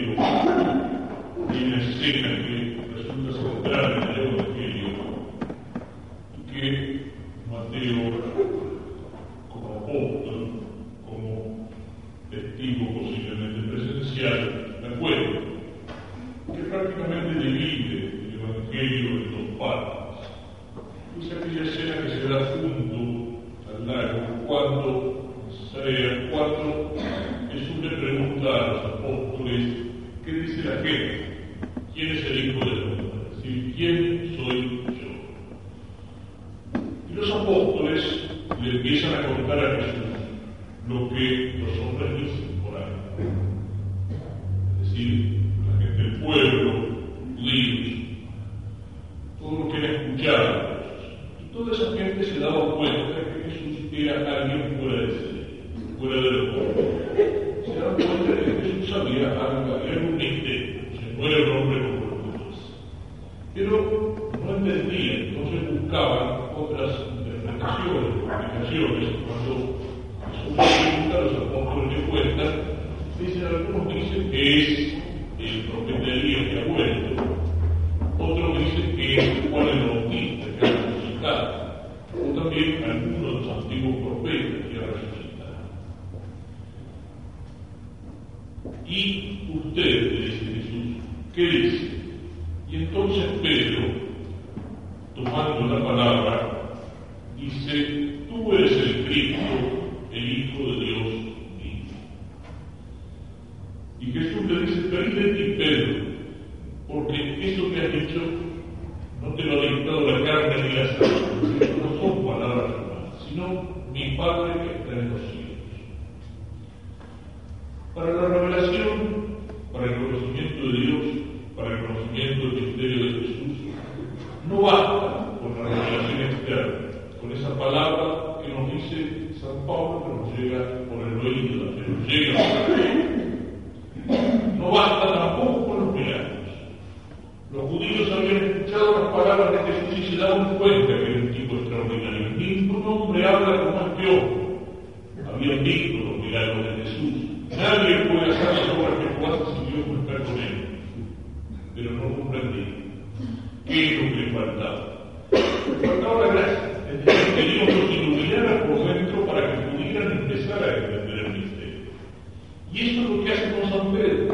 Dio, viene sempre per assunta scontrare el profeta Elías que ha vuelto, otros dicen que es Juan el Bautista que ha resucitado, o también algunos de los antiguos profetas que ha resucitado. Y ustedes, dice Jesús, ¿qué dicen? Y entonces Pedro, tomando la palabra, y lo que faltaba. Faltaba la gracia, que Dios los iluminara por dentro para que pudieran empezar a entender el misterio. Y esto es lo que hace con San Pedro.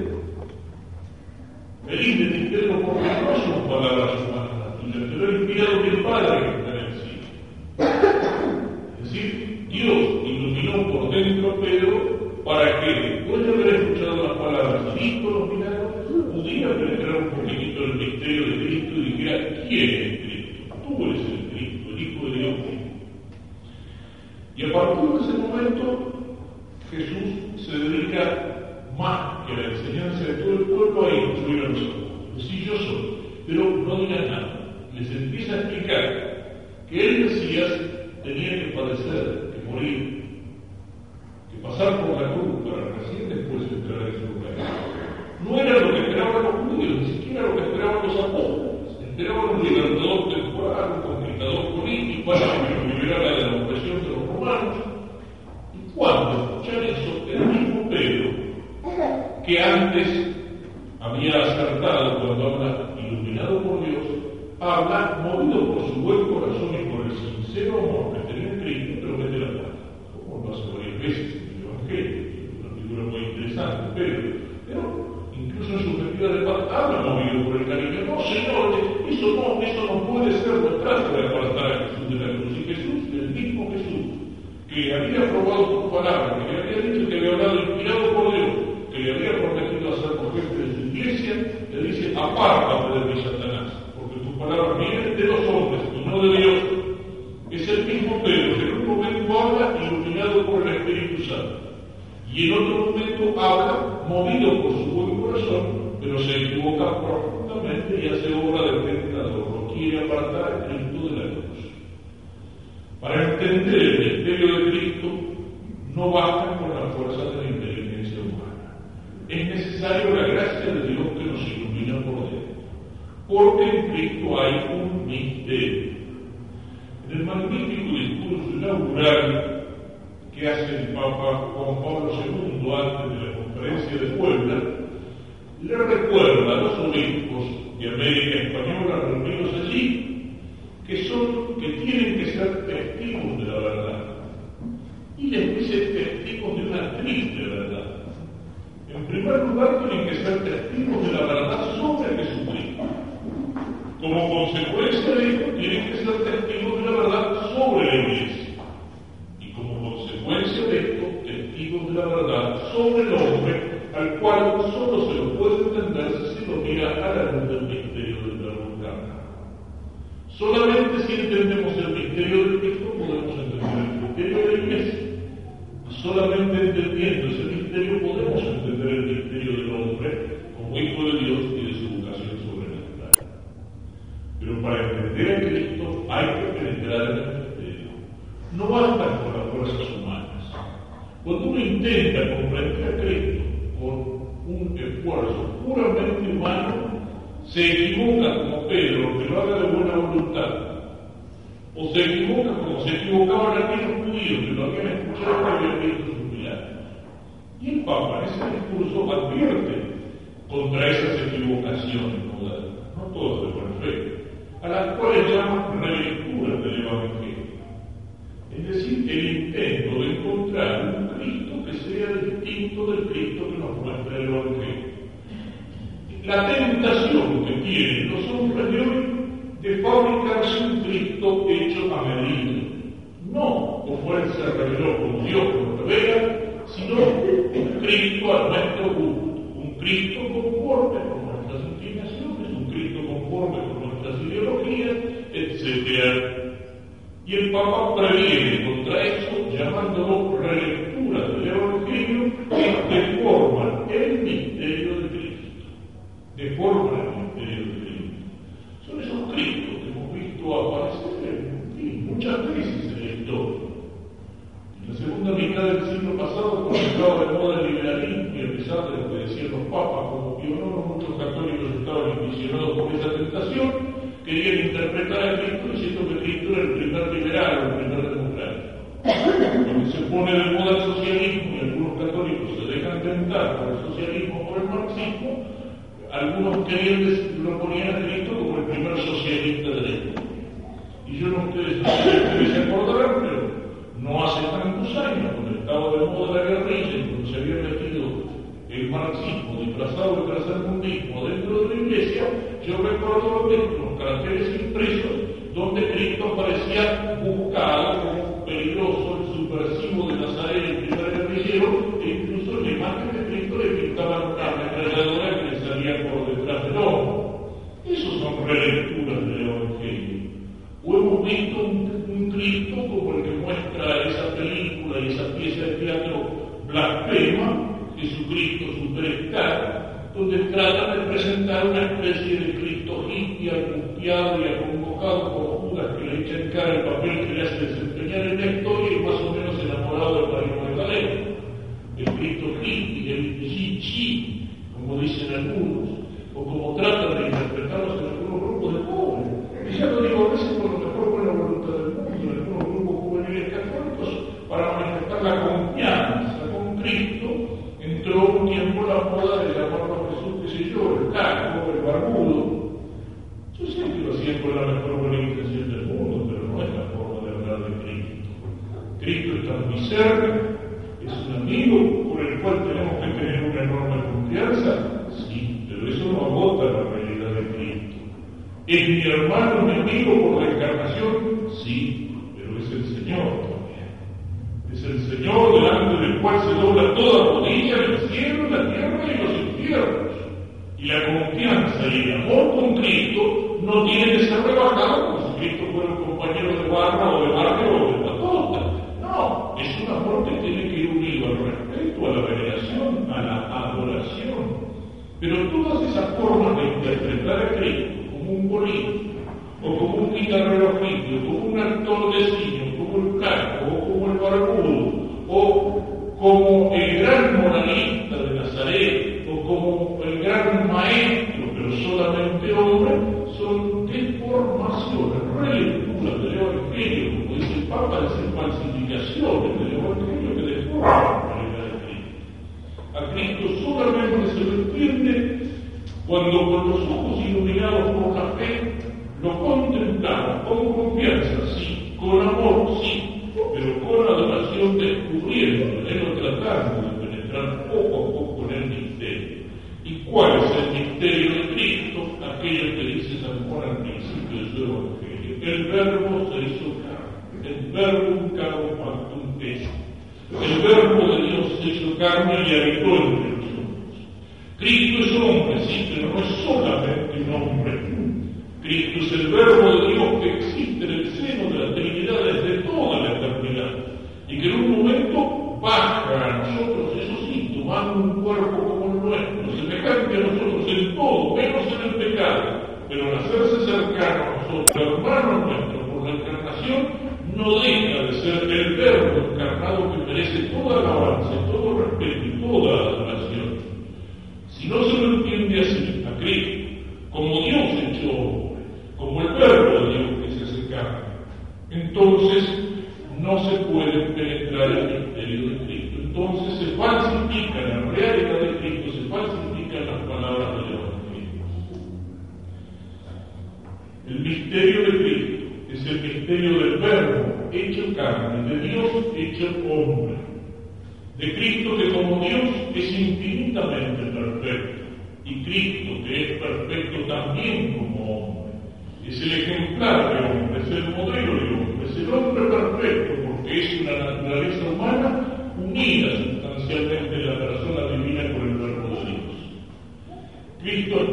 ser testigos de una triste verdad. En primer lugar, tienen que ser testigos de la verdad sobre Jesucristo. Como consecuencia de ello, tienen que ser testigos la tentación que tienen los hombres de de fabricarse un Cristo hecho a medida, no con fuerza reveló con Dios como revela, sino un Cristo a nuestro gusto, un Cristo conforme con nuestras inclinaciones, un Cristo conforme con nuestras ideologías, etc. Y el Papa previene contra eso llamándolo yo recuerdo los caracteres impresos donde Cristo parecía buscar algo peligroso, el subversivo de Nazaret en el guerrillero, e incluso la imagen de Cristo le pintaba una ametralladora que le salía por detrás del ojo. Esas son relecturas del Evangelio. O hemos visto un El verbo de Dios se hizo carne y habitó entre nosotros. Cristo es hombre, sí, no es solamente un hombre. Cristo es el verbo de Dios que existe en el seno de la Trinidad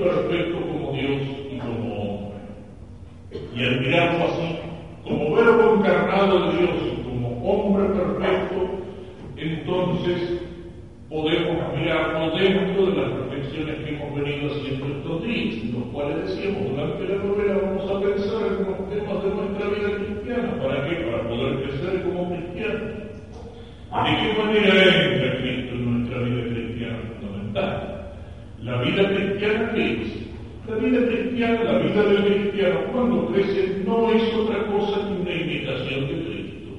perfecto como Dios y como hombre. Y al mirarlo así, como verbo encarnado de Dios y como hombre perfecto, entonces podemos mirarnos dentro de las reflexiones que hemos venido haciendo estos días, en los cuales decíamos durante la novela vamos a pensar en los temas de nuestra vida cristiana. ¿Para qué? Para poder crecer como cristianos. ¿De qué manera entra Cristo en La vida cristiana, ¿qué es? La vida cristiana, la vida del cristiano, cuando crece, no es otra cosa que una imitación de Cristo.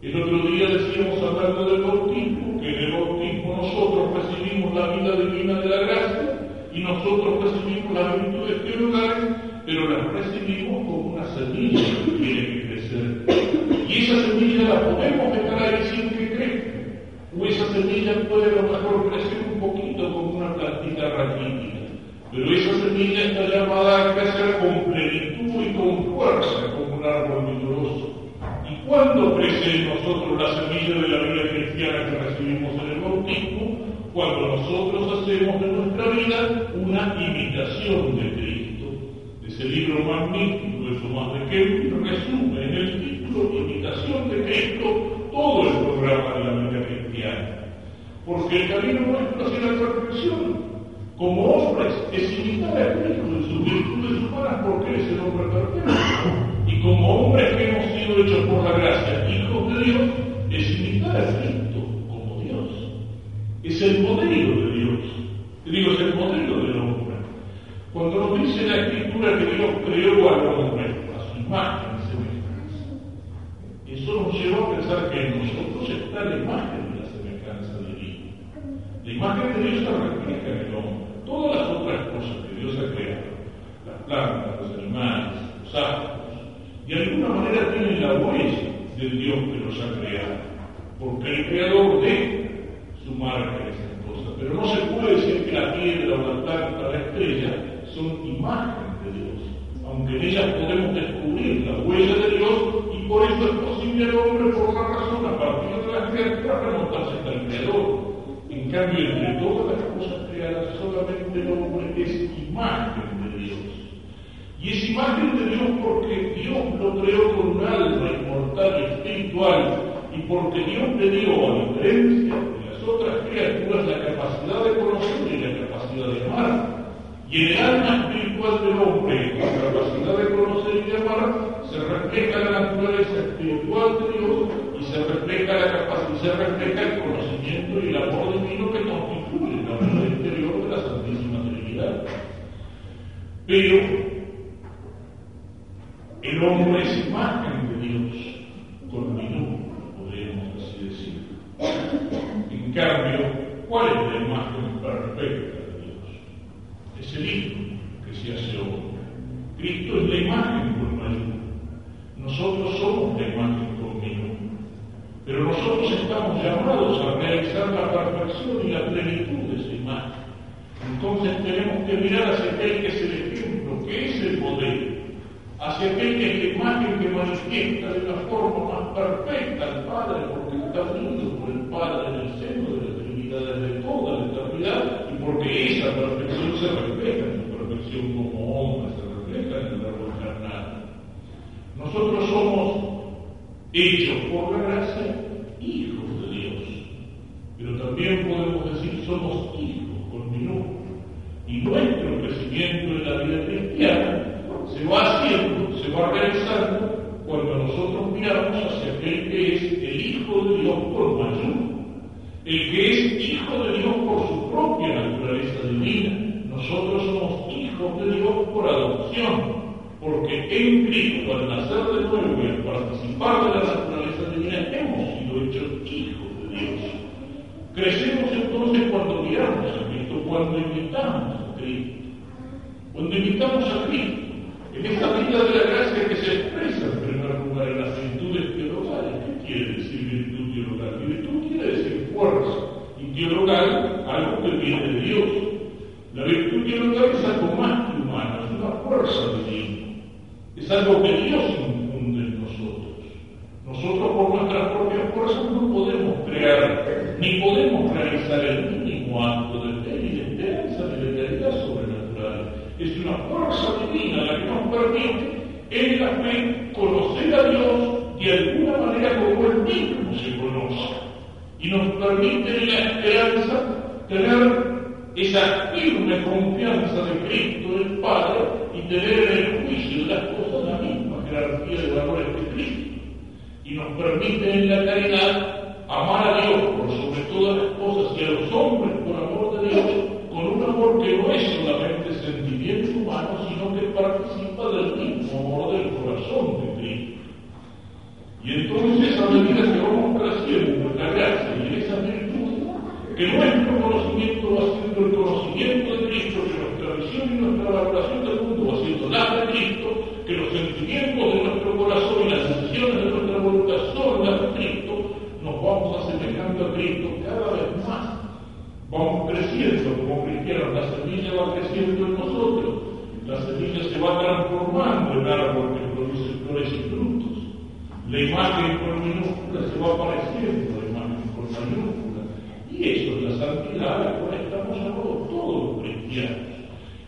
El otro día decíamos hablando del bautismo, que en el bautismo nosotros recibimos la vida divina de la gracia y nosotros recibimos las virtudes teologales, pero las recibimos como una semilla que tiene que crecer. Y esa semilla la podemos dejar ahí sin que crezca. O esa semilla puede a lo mejor crecer plantita raquítica. Pero esa semilla está llamada a crecer con plenitud y con fuerza como un árbol vigoroso. ¿Y cuándo crece en nosotros la semilla de la vida cristiana que recibimos en el bautismo? Cuando nosotros hacemos de nuestra vida una imitación de Cristo. Ese libro magnífico de Tomás de Kempis resume en el título Imitación de Cristo Porque el camino nuestro hacia la perfección como hombres es imitar a Cristo en sus virtudes humanas porque es el hombre perfecto. Y como hombres que hemos sido hechos por la gracia, hijos de Dios, es imitar a Cristo como Dios. Es el modelo de Dios. Digo, es el modelo del hombre. Cuando nos dice la Escritura que Dios creó al hombre a su imagen y semejanza, eso nos lleva a pensar que en nosotros está la imagen de la semejanza divina. La imagen de Dios se refleja en el hombre. Todas las otras cosas que Dios ha creado, las plantas, los animales, los astros, de alguna manera tienen la huella del Dios que los ha creado, porque el creador de su marca esas cosas. Pero no se puede decir que la piedra o la planta, la estrella son imágenes de Dios, aunque en ellas podemos descubrir la huella de Dios y por eso es posible al hombre, por la razón, a partir de las criaturas, remontarse hasta el creador. Cambio, entre todas las cosas creadas, solamente el hombre es imagen de Dios. Y es imagen de Dios porque Dios lo creó con un alma inmortal y espiritual y porque Dios le dio, a diferencia de las otras criaturas, la capacidad de conocer y la capacidad de amar. Y el alma espiritual del hombre, con la capacidad de conocer y de amar, se refleja la naturaleza espiritual de Dios se refleja la capacidad, se refleja el conocimiento y el amor divino que constituye la vida interior de la Santísima Trinidad. Pero hechos por la gracia hijos de Dios, pero también podemos decir somos hijos y nuestro crecimiento en la vida cristiana se va haciendo, se va realizando cuando nosotros miramos hacia aquel que es el Hijo de Dios por mayor, el que es Hijo de Dios por su propia naturaleza divina. Nosotros somos hijos de Dios por adopción, porque en Cristo, al nacer de nuevo participar de la naturaleza divina, hemos sido hechos hijos de Dios. Crecemos entonces cuando miramos a Cristo, cuando imitamos a Cristo. Cuando imitamos a Cristo, en esta vida de la gracia que se expresa en primer lugar en las virtudes teologales. ¿Qué quiere decir virtud teologal? Virtud quiere decir fuerza. Y teologal, algo que viene de Dios. La virtud teologal es algo más que humano, es una fuerza divina. Es algo que Dios infunde en nosotros. Nosotros por nuestras propias fuerzas no podemos crear, ni podemos realizar el mínimo acto de fe y de esperanza de la realidad sobrenatural. Es una fuerza divina la que nos permite en la fe conocer a Dios de alguna manera como Él mismo se conoce. Y nos permite en la esperanza tener esa firme confianza de Cristo, el Padre, y tener en el juicio de las cosas la misma jerarquía de valores de Cristo y nos permite en la caridad amar a Dios por sobre todas las cosas y a los hombres por amor de Dios, con un amor que no es solamente sentimiento humano, sino que participa del mismo amor del corazón de Cristo. Y entonces, a medida que vamos creciendo que nuestro conocimiento va siendo el conocimiento de Cristo, que nuestra visión y nuestra valoración del mundo va siendo la de Cristo, que los sentimientos de nuestro corazón y las decisiones de nuestra voluntad son las de Cristo, nos vamos asemejando a Cristo cada vez más. Vamos creciendo como cristianos, la semilla va creciendo en nosotros, la semilla se va transformando en árbol que produce flores y frutos. La imagen con minúscula se va apareciendo, la imagen con mayúscula. Y eso santidad a la cual estamos llamados todos los cristianos.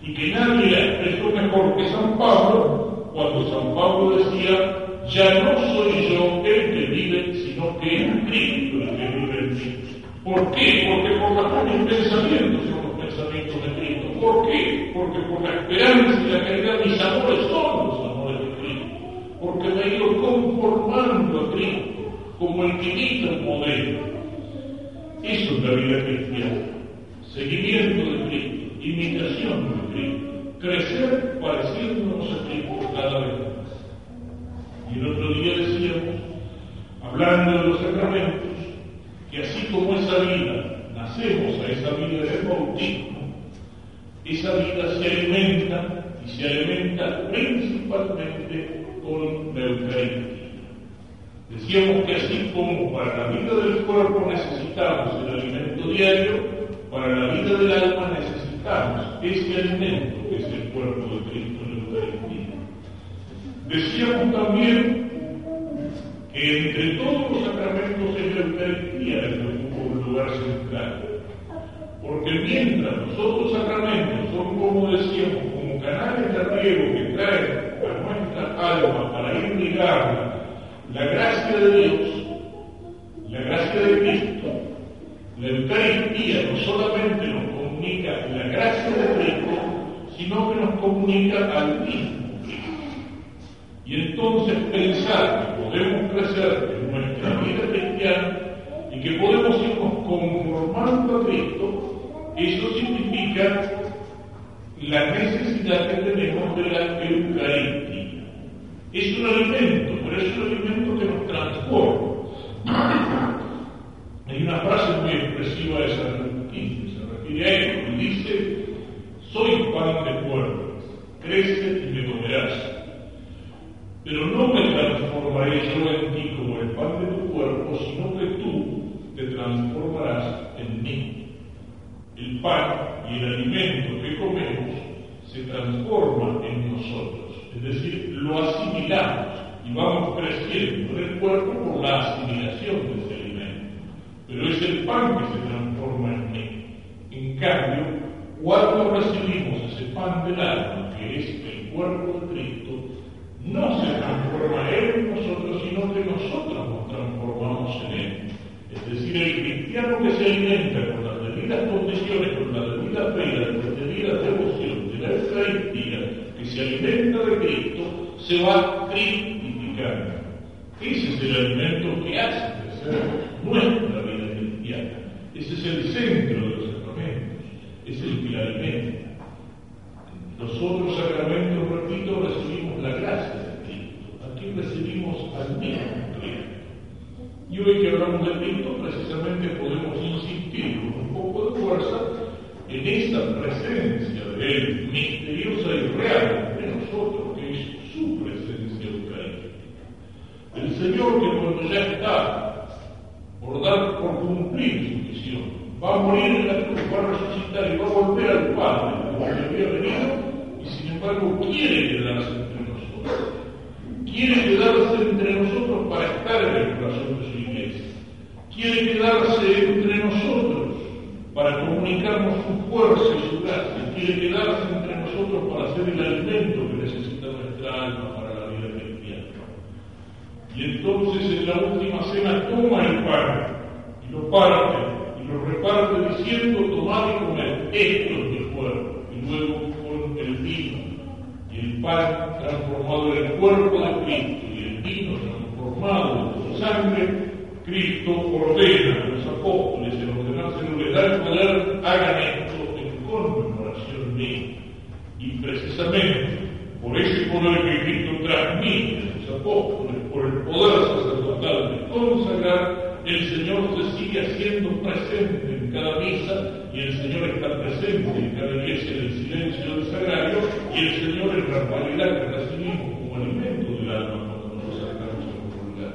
Y que nadie la expresó mejor que San Pablo cuando San Pablo decía, ya no soy yo el que vive, sino que es Cristo el que vive en mí. ¿Por qué? Porque por la fe mis pensamientos son los pensamientos de Cristo. ¿Por qué? Porque por la esperanza y la caridad mis amores son los amores de Cristo. Porque me he ido conformando a Cristo como el que imita un modelo. Eso es la vida cristiana. Seguimiento de Cristo, imitación de Cristo crecer pareciéndonos a Cristo cada vez más. Y el otro día decíamos, hablando de los sacramentos, que así como esa vida, nacemos a esa vida del bautismo, esa vida se alimenta y se alimenta principalmente con la Eucaristía. Decíamos que así como para la vida del cuerpo necesitamos el alimento diario, para la vida del alma necesitamos ese alimento que es el cuerpo de Cristo en la Eucaristía. Decíamos también que entre todos los sacramentos es la Eucaristía ocupa un lugar central. Porque mientras los otros sacramentos son, como decíamos, como canales de riego que traen a nuestra alma para irrigarla la gracia de Dios, la gracia de Cristo, la Eucaristía no solamente nos comunica la gracia de Cristo, sino que nos comunica al mismo Cristo. Y entonces pensar que podemos crecer en nuestra vida cristiana y que podemos irnos conformando a Cristo, eso significa la necesidad que tenemos de la Eucaristía. Es un alimento, es un alimento que nos transforma. Hay una frase muy expresiva de San Agustín que se refiere a esto y dice, soy pan de cuerpo, crece y me comerás. Pero no me transformaré yo en ti como el pan de tu cuerpo, sino que tú te transformarás en mí. El pan y el alimento que comemos se transforma en nosotros, es decir, lo asimilamos y vamos creciendo en el cuerpo por la asimilación de ese alimento. Pero es el pan que se transforma en mí. En cambio, cuando recibimos ese pan del alma, que es el cuerpo de Cristo, no se transforma Él en nosotros, sino que nosotros nos transformamos en Él. Es decir, el cristiano que se alimenta con las debidas condiciones, con la debida fe y la debida devoción de la Eucaristía, que se alimenta de Cristo, se va Ese es el alimento que hace crecer nuestra vida cristiana. Ese es el centro de los sacramentos. Es el que la alimenta. Los otros sacramentos, repito, recibimos la gracia de Cristo. Aquí recibimos al mismo y hoy que hablamos de Cristo, precisamente podemos insistir con un poco de fuerza en esta presencia de Él, misteriosa y real de nosotros, El Señor que cuando ya está por dar, por cumplir su misión, va a morir en la cruz, va a resucitar y va a volver al Padre, como le había venido, y sin embargo quiere quedarse entre nosotros. Quiere quedarse entre nosotros para estar en el corazón de su quiere quedarse entre nosotros para comunicarnos su fuerza y su gracia, quiere quedarse entre nosotros para ser el alimento que necesita nuestra alma para la vida cristiana. Y entonces en la última cena toma el pan y lo parte y lo reparte diciendo, tomad y comed, esto es mi cuerpo, y luego con el vino y el pan transformado en el cuerpo de Cristo y el vino transformado en su sangre, Cristo ordena a los apóstoles en ordenárselo, le da el poder, hagan esto en conmemoración mía. Y precisamente por ese poder que Cristo transmite a los apóstoles, por el poder sacerdotal de consagrar, el Señor se sigue haciendo presente en cada misa y el Señor está presente en cada iglesia en el silencio del sagrario y el Señor en la realidad que recibimos como alimento del alma cuando nos acercamos a la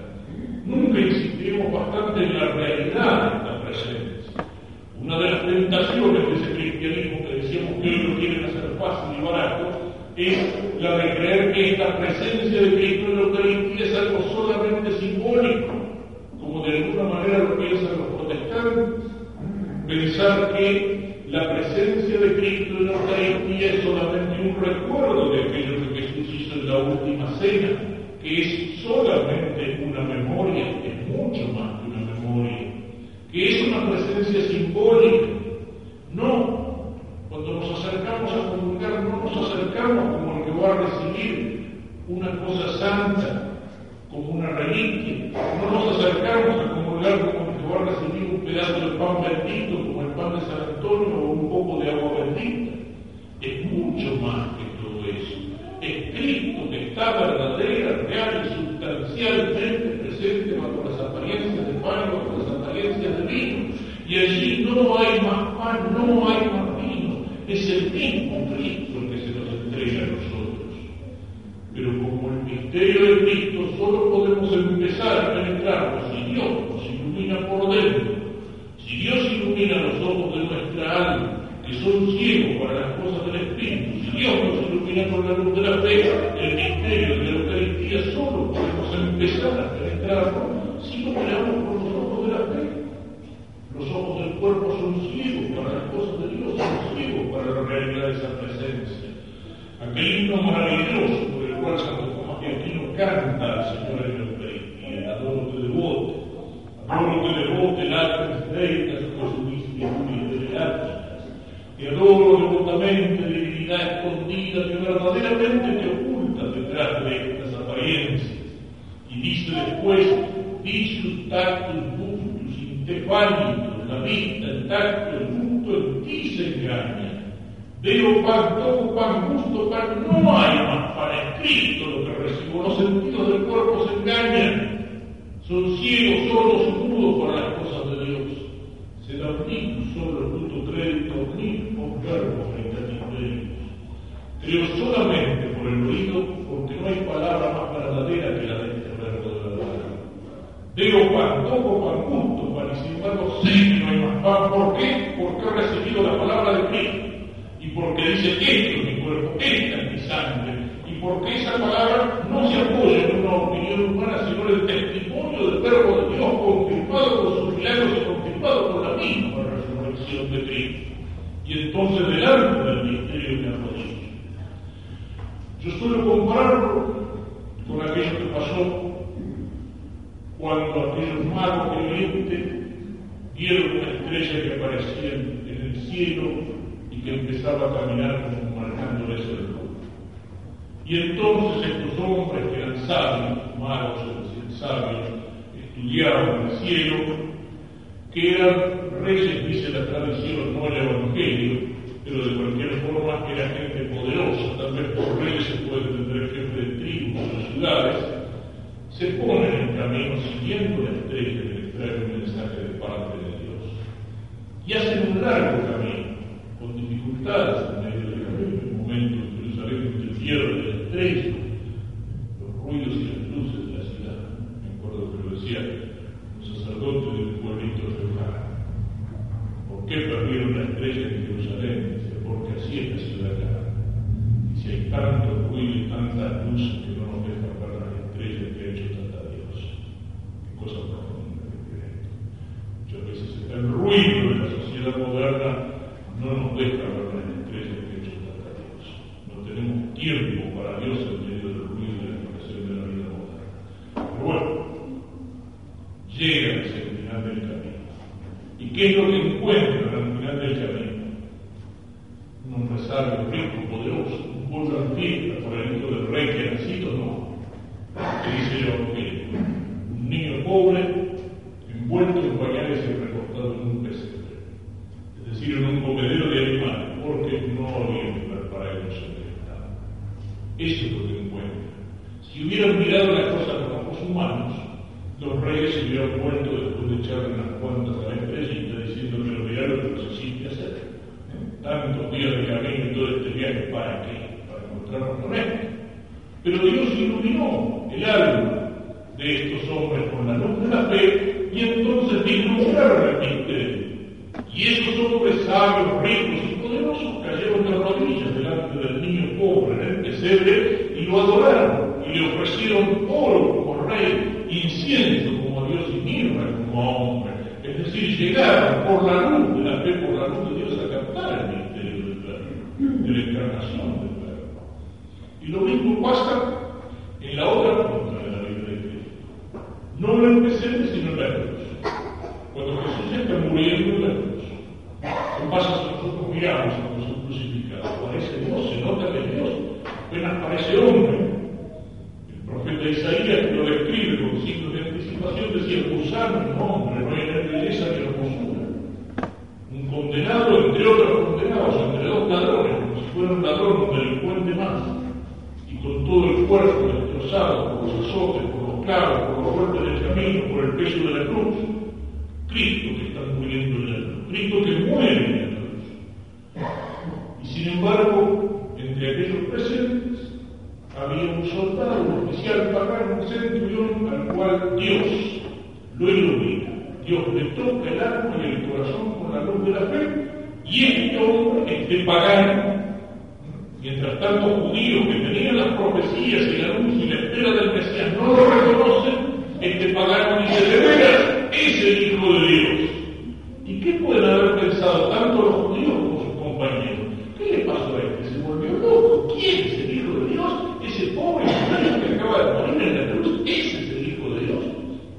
Nunca insistimos bastante en la realidad de esta presencia. Una de las tentaciones de ese cristianismo que decíamos que hoy lo quieren hacer fácil y barato es la de creer que esta presencia de Cristo en la Eucaristía es algo solamente simbólico, como de alguna manera lo piensan los protestantes. Pensar que la presencia de Cristo en la Eucaristía es solamente un recuerdo de aquello que Jesús hizo en la última cena, que es solamente una memoria, es mucho más que una memoria, que es una presencia simbólica. No, cuando nos acercamos a comunicar, no nos acercamos como el que va a recibir una cosa santa, como una reliquia, no nos acercamos a comulgar como que va a recibir un pedazo de pan bendito, como el pan de San Antonio o un poco de agua bendita. Es mucho más que todo eso. Es Cristo que está verdadera, real y sustancialmente presente bajo las apariencias de pan y bajo las apariencias de vino. Y allí no hay más pan, no hay más vino. Es el mismo como Veo pan, toco pan, gusto pan, no hay más para escrito lo que recibo. Los sentidos del cuerpo se engañan. Son ciegos, sordos, mudos para las cosas de Dios. Se da un solo, tutto crédito, ni verbo frente a ti Creo solamente por el oído, porque no hay palabra más verdadera que la de este verbo de la verdad. Toco pan, gusto pan, y sin embargo sé que no hay más pan. ¿Por qué? Porque he recibido la palabra de Cristo. Y porque dice, esto es mi cuerpo, esta es mi sangre. Y porque esa palabra no se apoya en una opinión humana, sino en el testimonio del verbo de Dios, confirmado por sus milagros y confirmado por la misma resurrección de Cristo. Y entonces delante del misterio me arrodillo. Yo suelo compararlo con aquello que pasó cuando aquellos magos creyentes vieron una estrella que aparecía en el cielo y que empezaba a caminar como marcando ese del Y entonces estos hombres que eran sabios, magos, sabios, estudiaban el cielo, que eran reyes, dice la tradición, no el Evangelio, pero de cualquier forma era gente poderosa, tal vez por reyes se puede entender jefe de tribus o ciudades, se ponen en camino siguiendo la estrella que les trae un mensaje de parte de Dios. Y hacen un largo camino, dificultades en medio del camino, en un momento en Jerusalén se pierde la estrella, los ruidos y las luces de la ciudad. Me acuerdo que lo decía un sacerdote del pueblito de Ojara. ¿Por qué perdieron la estrella en Jerusalén? porque así es la ciudad acá. Y si hay tanto ruido y tanta luz que no nos deja ver las estrellas que ha hecho tanta Dios. Qué cosa profunda que esto. Muchas veces el ruido de la sociedad moderna no nos deja ver las estrellas que ha hecho tanta Dios. No tenemos tiempo para Dios en medio del ruido y de la expresión de la vida moderna. Pero bueno, llega ese final del camino. ¿Y qué es lo que encuentra al final del camino? un empresario rico, poderoso, un pueblo en fiesta por el hijo del rey que ha nacido, no. Que dice yo que un niño pobre, envuelto en pañales y recortado en un pesebre, es decir, en un comedero de animales, porque no había lugar para ellos en el Estado. Eso es lo que encuentra. Si hubieran mirado las cosas con ojos los reyes se hubieran vuelto después de echarle unas cuantas a la estrellita diciendo que lo que se hacer tantos días de camino y todo este viaje, ¿para qué? Para encontrarnos con él. Pero Dios iluminó el alma de estos hombres con la luz de la fe y entonces vislumbraron el misterio. Y esos hombres sabios, ricos y poderosos cayeron de rodillas delante del niño pobre en el pesebre y lo adoraron y le ofrecieron oro como rey, incienso como Dios y mirra como hombre. Es decir, llegaron por la luz de la fe, por la luz de Dios a captar el misterio del verbo, de la encarnación del verbo. Y lo mismo pasa en la otra punta de la vida de Cristo. No el presente, sino la cruz. Cuando Jesús está muriendo en la cruz, ¿qué pasa si nosotros miramos a Jesús crucificado? Parece Dios, se nota que es Dios, apenas parece hombre. El profeta Isaías que lo describe con signos de anticipación decía, gusano, un hombre, no hay belleza ni hermosura. Un condenado entre otros condenados, entre dos ladrones, como si fuera un ladrón, un delincuente más, y con todo el cuerpo destrozado por los azotes, por los clavos, por los golpes del camino, por el peso de la cruz. Cristo que está muriendo en la cruz, Cristo que muere en la cruz. Y sin embargo, entre aquellos presentes, había un soldado, un oficial pagano, un centurión, al cual Dios lo ilumina. Dios le toca el alma y el corazón con la luz de la fe, y este hombre, este pagano, mientras tanto judíos que tenían las profecías y la luz y la espera del Mesías no lo reconocen, este pagano dice, de veras, es el Hijo de Dios. ¿Y qué pueden haber pensado tanto los judíos como sus compañeros? ¿Qué le pasó a este? ¿Se volvió loco? ¿Quién es el Hijo de Dios? Ese pobre judío que acaba de morir en la cruz, ese es el Hijo de Dios.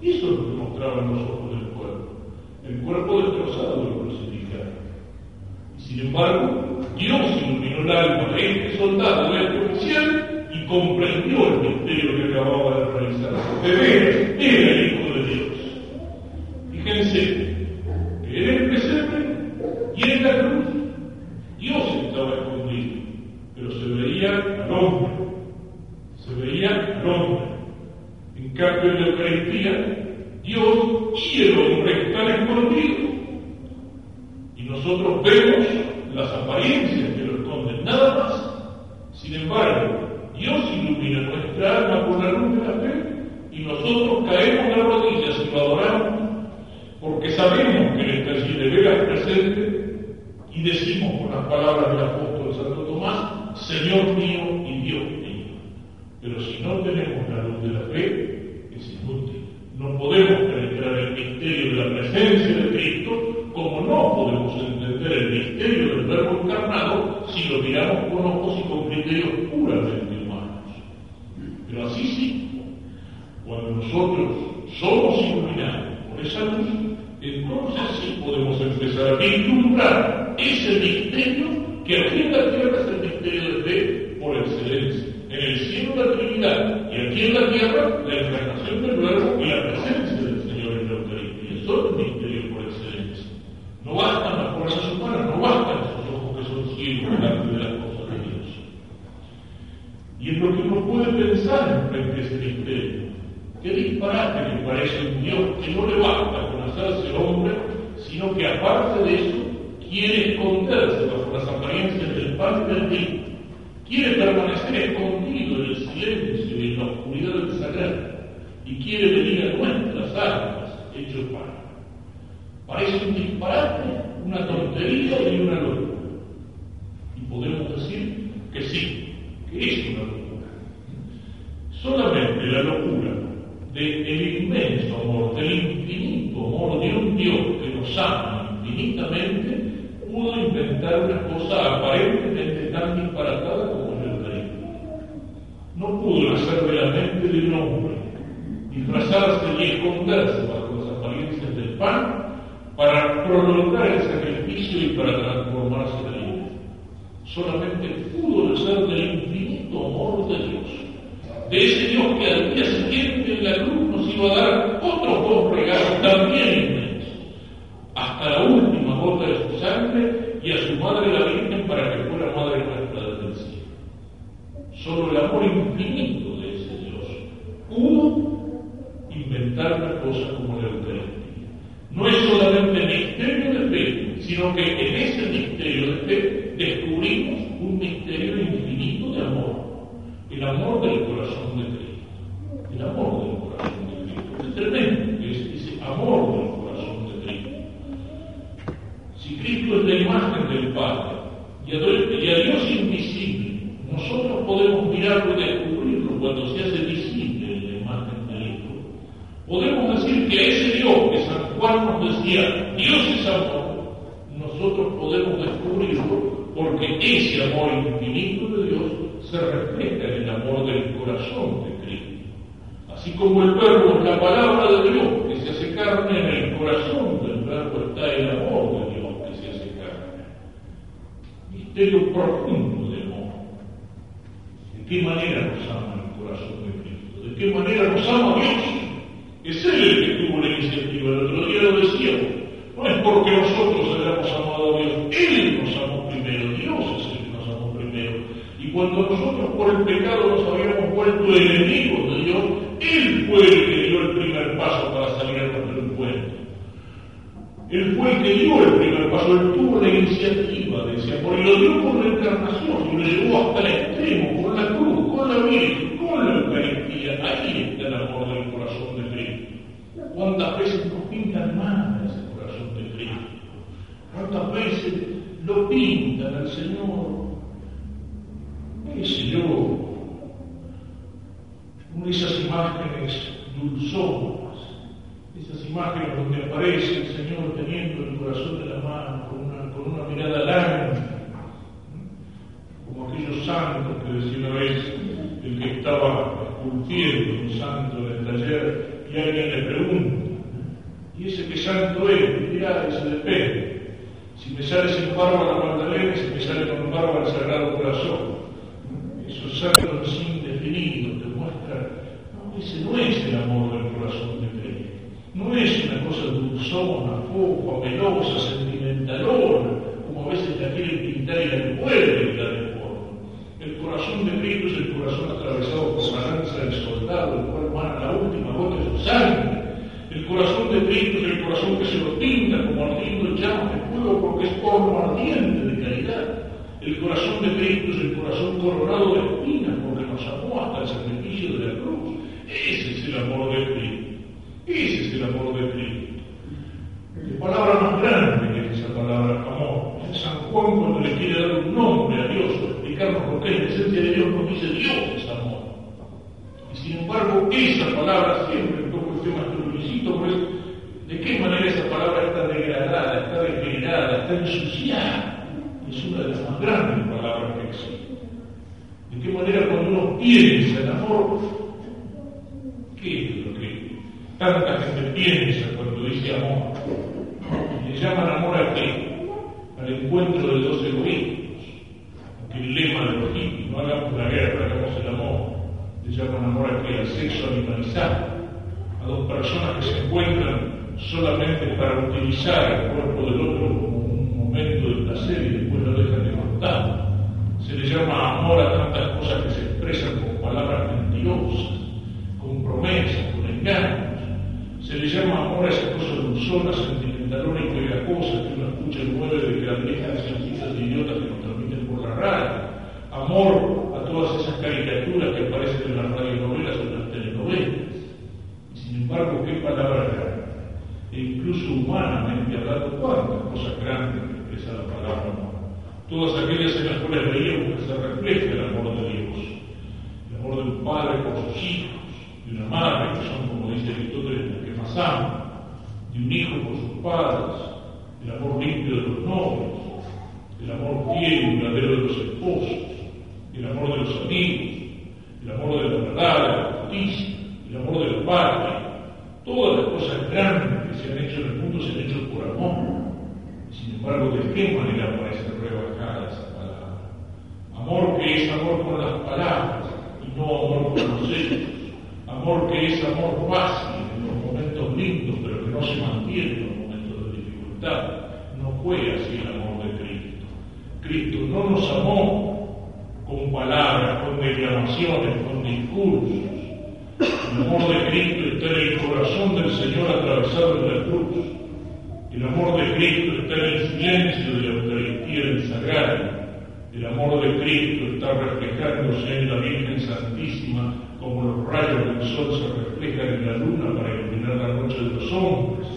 Y eso es lo que mostraban los ojos del cuerpo. El cuerpo destrozado del crucificado. Y sin embargo, Dios iluminó el alma de este soldado, de este oficial, y comprendió el misterio que acababa de realizar. De veras, era el Hijo de Dios. Fíjense, que era el pesebre y en la cruz. Dios estaba escondido, pero se veía al hombre. Se veía al hombre. En cambio, en la Eucaristía, Dios y el hombre están escondidos. Y nosotros vemos las apariencias que lo esconden, nada más. Sin embargo, Dios ilumina nuestra alma con la luz de la fe y nosotros caemos de rodillas y lo adoramos porque sabemos que está allí de veras presente y decimos con las palabras del apóstol Santo Tomás, Señor mío y Dios mío. Pero si no tenemos la luz de la fe, es inútil. No podemos penetrar el misterio de la presencia de Cristo como no podemos entender el misterio del verbo encarnado si lo miramos con ojos y con criterios puramente humanos. Pero así sí, cuando nosotros somos iluminados por esa luz, entonces sí podemos empezar a vislumbrar ese misterio que aquí en la tierra es el misterio de fe por excelencia. En el cielo la Trinidad y aquí en la tierra la encarnación del Verbo y la presencia del Señor en la Eucaristía. Son el misterio por excelencia. No bastan las fuerzas humanas, no bastan esos ojos que son ciegos delante de las cosas de Dios. Y es lo que uno puede pensar en frente a ese misterio. Qué disparate me parece un Dios que no le basta con hacerse hombre, sino que aparte de eso quiere esconderse bajo las apariencias del pan y del vino. Quiere permanecer escondido en el silencio y en la oscuridad del sagrado. Y quiere venir a nuestras almas hecho pan. Parece un disparate, una tontería y una locura. Y podemos decir que sí, que es una locura. Solamente la locura del cruz nos iba a dar otros dos regalos también inmensos, hasta la última gota de su sangre y a su madre la Virgen para que fuera madre nuestra desde el cielo. Solo el amor infinito de ese Dios pudo inventar una cosa como la Eucaristía. No es solamente misterio de fe, sino que en ese misterio de fe descubrimos un misterio infinito de amor el amor del corazón de Cristo. El amor del corazón de Cristo. Es tremendo es ese amor del corazón de Cristo. Si Cristo es la imagen del Padre y a, Dios invisible, nosotros podemos mirarlo y descubrirlo cuando se hace visible en la imagen de Cristo. Podemos decir que ese Dios que San Juan nos decía, Dios es amor, nosotros podemos descubrirlo porque ese amor infinito de Dios se refleja en el amor del corazón de Cristo. Así como el verbo es la palabra de Dios que se hace carne, en el corazón del verbo está el amor de Dios que se hace carne. Misterio profundo de amor. ¿De qué manera nos ama el corazón de Cristo? ¿De qué manera nos ama Dios? Es Él el que tuvo la iniciativa. El otro día lo decíamos. No es porque nosotros hayamos amado a Dios. Él nos amó primero. Dios es el que nos amó primero. Y cuando nosotros por el pecado nos habíamos vuelto enemigos de Dios, Él fue el que dio el primer paso para salir a nuestro encuentro. Él fue el que dio el primer paso, Él tuvo la iniciativa de ese amor y lo dio con la encarnación y lo llevó hasta el extremo, con la cruz, con la Virgen, con la Eucaristía. Ahí está el amor del corazón de Cristo. ¿Cuántas veces nos pintan mal ese corazón de Cristo? ¿Cuántas veces lo pintan al Señor qué sé yo, de esas imágenes dulzonas, esas imágenes donde aparece el Señor teniendo el corazón de la mano, con una, con mirada larga, como aquellos santos que decía una vez el que estaba esculpiendo un santo en el taller y alguien le pregunta, ¿y ese qué santo es? Dirá, ese depende. Si me sale sin barba la Magdalena, si me sale con barba el Sagrado Corazón esos santos indefinidos te muestran, no, ese no es el amor del corazón de Cristo. No es una cosa dulzona, Cuando le quiere dar un nombre a Dios o explicarnos por qué la esencia de Dios nos dice Dios es amor. Y sin embargo, esa palabra siempre toco el tema teologicito, pues, ¿de qué manera esa palabra está degradada, está degenerada, está ensuciada? Es una de las más grandes palabras que existen. ¿De qué manera cuando uno piensa en amor, qué es lo que tanta gente piensa cuando dice amor? Le llaman amor a qué? Al encuentro de dos egoístas. Aunque el lema de los hippies, no hagamos la guerra, hagamos el amor. Le llaman amor a qué? Al sexo animalizado. A dos personas que se encuentran solamente para utilizar el cuerpo del otro como un momento de placer y después lo dejan de contar. Se le llama amor a tantas cosas que se expresan con palabras mentirosas, con promesas, con engaños. Se le llama amor a esas cosas dulzonas, sentimentalonas y pegajosas que uno escucha el mueve de que las viejas cancioncitas de idiotas que nos transmiten por la radio. Amor a todas esas caricaturas que aparecen en las radionovelas o en las telenovelas. Y sin embargo, qué palabra grande. E incluso humanamente hablando, cuántas cosas grandes expresa la palabra amor. En las cuales veíamos que se refleja el amor de Dios. El amor de un padre por sus hijos, de una madre, que son, como dice Aristóteles, que más aman, de un hijo por sus padres, el amor limpio de los novios, el amor fiel y verdadero de los esposos, el amor de los amigos, el amor de la verdad, de la justicia, el amor del Padre. Todas las cosas grandes que se han hecho en el mundo se han hecho por amor. Sin embargo, ¿de qué manera parece rebajada esa palabra? Amor que es amor con las palabras y no amor con los hechos. Amor que es amor fácil en los momentos lindos, pero que no se mantiene en los momentos de dificultad. No fue así el amor de Cristo. Cristo no nos amó con palabras, con declamaciones, con discursos. El amor de Cristo está en el corazón del Señor atravesado en la cruz. El amor de Cristo está en el silencio de la Eucaristía del Sagrario. El amor de Cristo está reflejándose en la Virgen Santísima como los rayos del sol se reflejan en la luna para iluminar la noche de los hombres.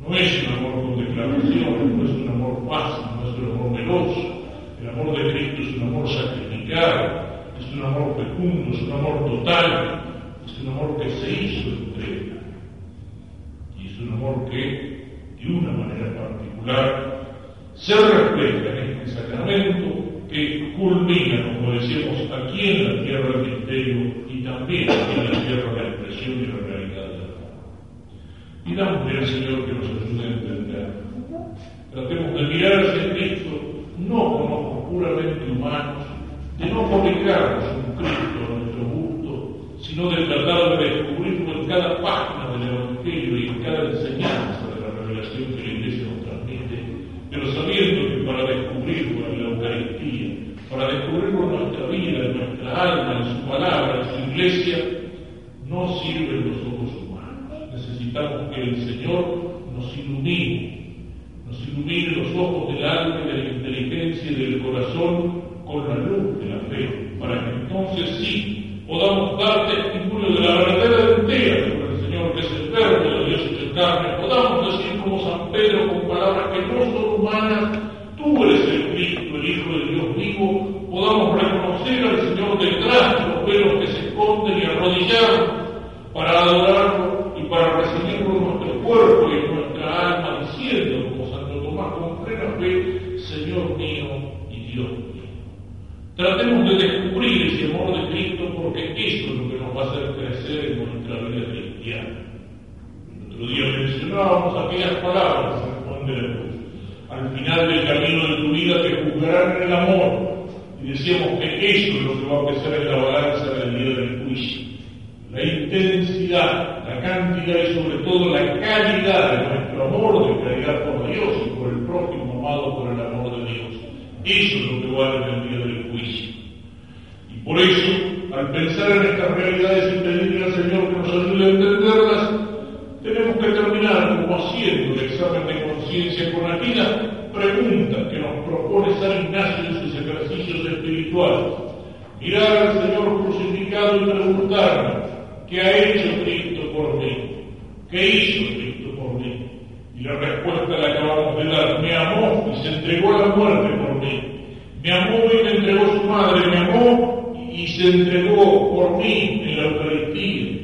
No es un amor con declaraciones, no es un amor fácil, no es un amor meloso. El amor de Cristo es un amor sacrificado, es un amor fecundo, es un amor total, es un amor que se hizo entrega. Y es un amor que, de una manera particular, se refleja en este sacramento que culmina, como decíamos, aquí en la tierra del misterio y también aquí en la tierra de la expresión y la realidad del amor. Pidámosle al Señor que nos ayude a entender. Tratemos de mirar hacia Cristo no ojos puramente humanos, de no fabricarnos un Cristo a nuestro gusto, sino de tratar de descubrirlo en cada página que el Señor nos ilumine nos ilumine los ojos del alma de la inteligencia y del corazón con la luz de la fe, para que entonces sí podamos dar testimonio de la verdadera entera sobre el Señor, que es el verbo de Dios hecho carne, podamos decir como San Pedro con palabras que no son humanas, tú eres el Cristo, el Hijo de Dios vivo, podamos reconocer al Señor detrás de los velos que se esconden y arrodillarnos para adorarlo y para recibirlo en nuestro cuerpo y en nuestra alma, diciendo como Santo Tomás con plena fe, Señor mío y Dios mío. Tratemos de descubrir ese amor de Cristo porque eso es lo que nos va a hacer crecer en nuestra vida cristiana. El otro día mencionábamos aquellas palabras de San Juan de la Cruz. Al final del camino de tu vida te juzgarán en el amor. Y decíamos que eso es lo que va a pesar en la balanza del día del juicio la intensidad, la cantidad y sobre todo la calidad de nuestro amor de caridad por Dios y por el prójimo amado por el amor de Dios. Eso es lo que vale en el día del juicio. Y por eso, al pensar en estas realidades y pedirle al Señor que nos ayude a entenderlas, tenemos que terminar como haciendo el examen de conciencia con aquellas preguntas que nos propone San Ignacio en su espirituales. Mirar al Señor crucificado y preguntarme, ¿qué ha hecho Cristo por mí? ¿Qué hizo Cristo por mí? Y la respuesta la acabamos de dar, me amó y se entregó a la muerte por mí. Me amó y me entregó su madre, me amó y se entregó por mí en la Eucaristía.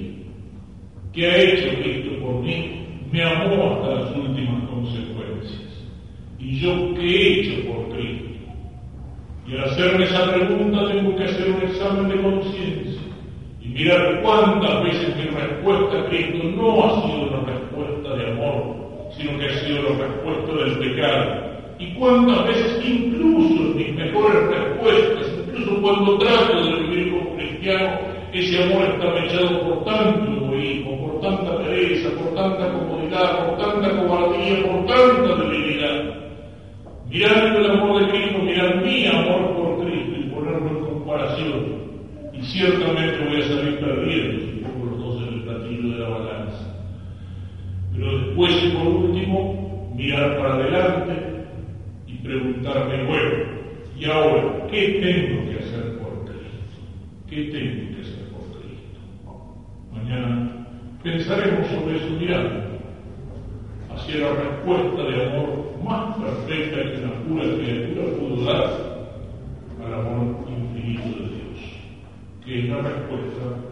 ¿Qué ha hecho Cristo por mí? Me amó hasta últimas consecuencias. ¿Y yo qué he hecho por Cristo? Y al hacerme esa pregunta tengo que hacer un examen de conciencia y mirar cuántas veces mi respuesta a Cristo no ha sido una respuesta de amor, sino que ha sido la respuesta del pecado. Y cuántas veces incluso en mis mejores respuestas, incluso cuando trato de vivir como cristiano, ese amor está mechado por tanto egoísmo, por tanta pereza, por tanta comodidad, por tanta Mirando el amor de Cristo, mirar mi amor por Cristo y ponerlo en comparación. Y ciertamente voy a salir perdiendo si pongo los dos en el platillo de la balanza. Pero después y por último, mirar para adelante y preguntarme, bueno, ¿y ahora qué tengo que hacer por Cristo? ¿Qué tengo que hacer por Cristo? Mañana pensaremos sobre eso mirando hacia la respuesta de amor perfecta que una pura criatura pudo dar al amor infinito de Dios, que es la respuesta